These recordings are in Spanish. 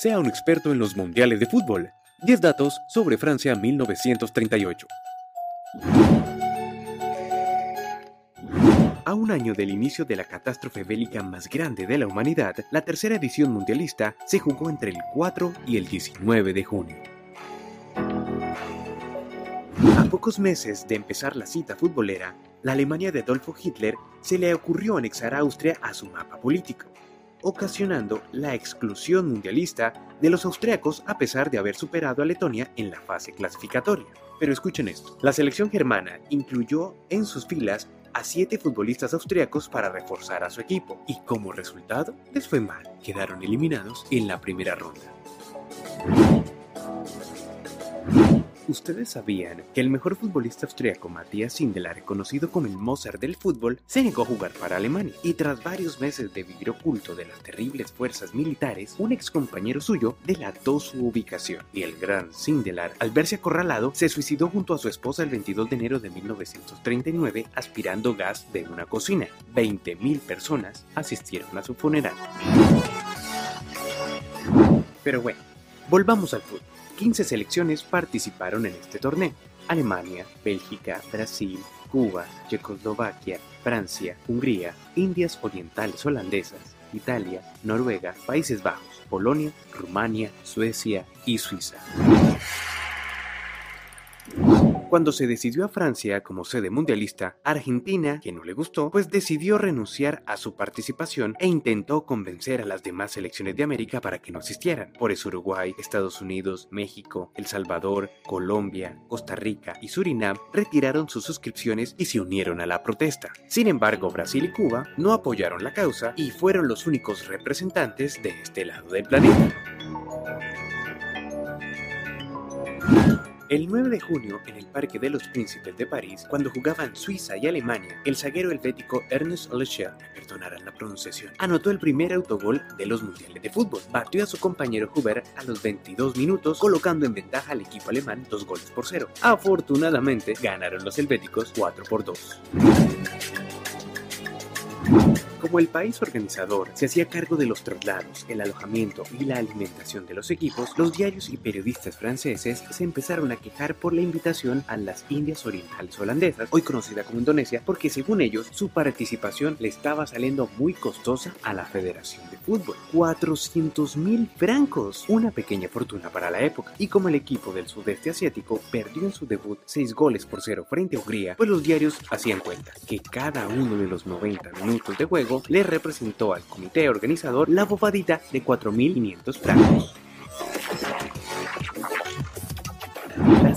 Sea un experto en los mundiales de fútbol. 10 datos sobre Francia 1938. A un año del inicio de la catástrofe bélica más grande de la humanidad, la tercera edición mundialista se jugó entre el 4 y el 19 de junio. A pocos meses de empezar la cita futbolera, la Alemania de Adolfo Hitler se le ocurrió anexar a Austria a su mapa político, ocasionando la exclusión mundialista de los austriacos a pesar de haber superado a Letonia en la fase clasificatoria. Pero escuchen esto, la selección germana incluyó en sus filas a siete futbolistas austriacos para reforzar a su equipo, y como resultado les fue mal, quedaron eliminados en la primera ronda. ¿Ustedes sabían que el mejor futbolista austriaco Matthias Sindelar, conocido como el Mozart del fútbol, se negó a jugar para Alemania? Y tras varios meses de vivir oculto de las terribles fuerzas militares, un ex compañero suyo delató su ubicación. Y el gran Sindelar, al verse acorralado, se suicidó junto a su esposa el 22 de enero de 1939 aspirando gas de una cocina. 20.000 personas asistieron a su funeral. Pero bueno, volvamos al fútbol. 15 selecciones participaron en este torneo. Alemania, Bélgica, Brasil, Cuba, Checoslovaquia, Francia, Hungría, Indias Orientales Holandesas, Italia, Noruega, Países Bajos, Polonia, Rumania, Suecia y Suiza. Cuando se decidió a Francia como sede mundialista, Argentina, que no le gustó, pues decidió renunciar a su participación e intentó convencer a las demás selecciones de América para que no asistieran. Por eso Uruguay, Estados Unidos, México, El Salvador, Colombia, Costa Rica y Surinam retiraron sus suscripciones y se unieron a la protesta. Sin embargo, Brasil y Cuba no apoyaron la causa y fueron los únicos representantes de este lado del planeta. El 9 de junio, en el Parque de los Príncipes de París, cuando jugaban Suiza y Alemania, el zaguero helvético Ernest Lecher, perdonarán la pronunciación, anotó el primer autogol de los mundiales de fútbol. Batió a su compañero Huber a los 22 minutos, colocando en ventaja al equipo alemán dos goles por cero. Afortunadamente, ganaron los helvéticos 4 por 2. Como el país organizador se hacía cargo de los traslados, el alojamiento y la alimentación de los equipos, los diarios y periodistas franceses se empezaron a quejar por la invitación a las Indias Orientales Holandesas, hoy conocida como Indonesia, porque según ellos su participación le estaba saliendo muy costosa a la Federación de Fútbol. 400 mil francos, una pequeña fortuna para la época. Y como el equipo del sudeste asiático perdió en su debut 6 goles por 0 frente a Hungría, pues los diarios hacían cuenta que cada uno de los 90 minutos de juego le representó al comité organizador la bobadita de 4.500 francos.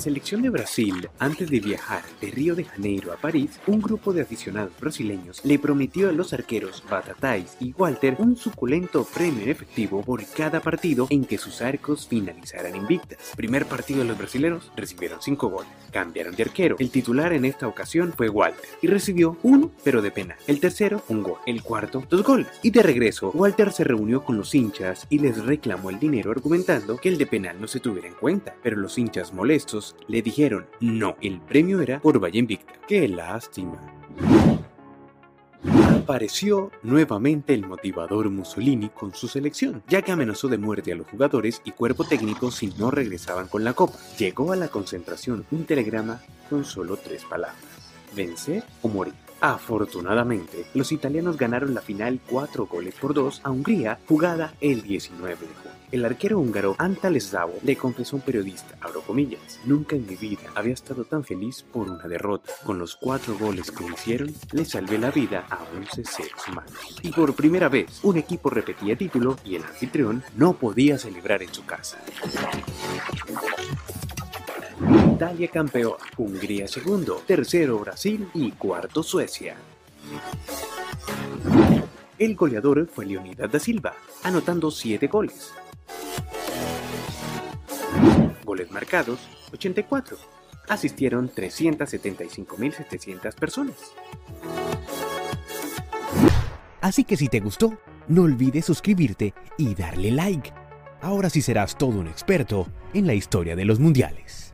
Selección de Brasil, antes de viajar de Río de Janeiro a París, un grupo de aficionados brasileños le prometió a los arqueros Batatais y Walter un suculento premio en efectivo por cada partido en que sus arcos finalizaran invictas. Primer partido de los brasileños recibieron 5 goles, cambiaron de arquero. El titular en esta ocasión fue Walter y recibió uno, pero de pena. El tercero, un gol. El cuarto, dos goles. Y de regreso, Walter se reunió con los hinchas y les reclamó el dinero argumentando que el de penal no se tuviera en cuenta. Pero los hinchas molestos le dijeron no, el premio era por Valle Invicta. ¡Qué lástima! Apareció nuevamente el motivador Mussolini con su selección, ya que amenazó de muerte a los jugadores y cuerpo técnico si no regresaban con la copa. Llegó a la concentración un telegrama con solo tres palabras, vencer o morir. Afortunadamente, los italianos ganaron la final 4 goles por 2 a Hungría, jugada el 19 de junio. El arquero húngaro Antal Szabo le confesó a un periodista, abro comillas, nunca en mi vida había estado tan feliz por una derrota. Con los cuatro goles que hicieron, le salvé la vida a 11 seres humanos. Y por primera vez, un equipo repetía título y el anfitrión no podía celebrar en su casa. Italia campeón, Hungría segundo, tercero Brasil y cuarto Suecia. El goleador fue Leonidas da Silva, anotando 7 goles. Goles marcados, 84. Asistieron 375.700 personas. Así que si te gustó, no olvides suscribirte y darle like. Ahora sí serás todo un experto en la historia de los mundiales.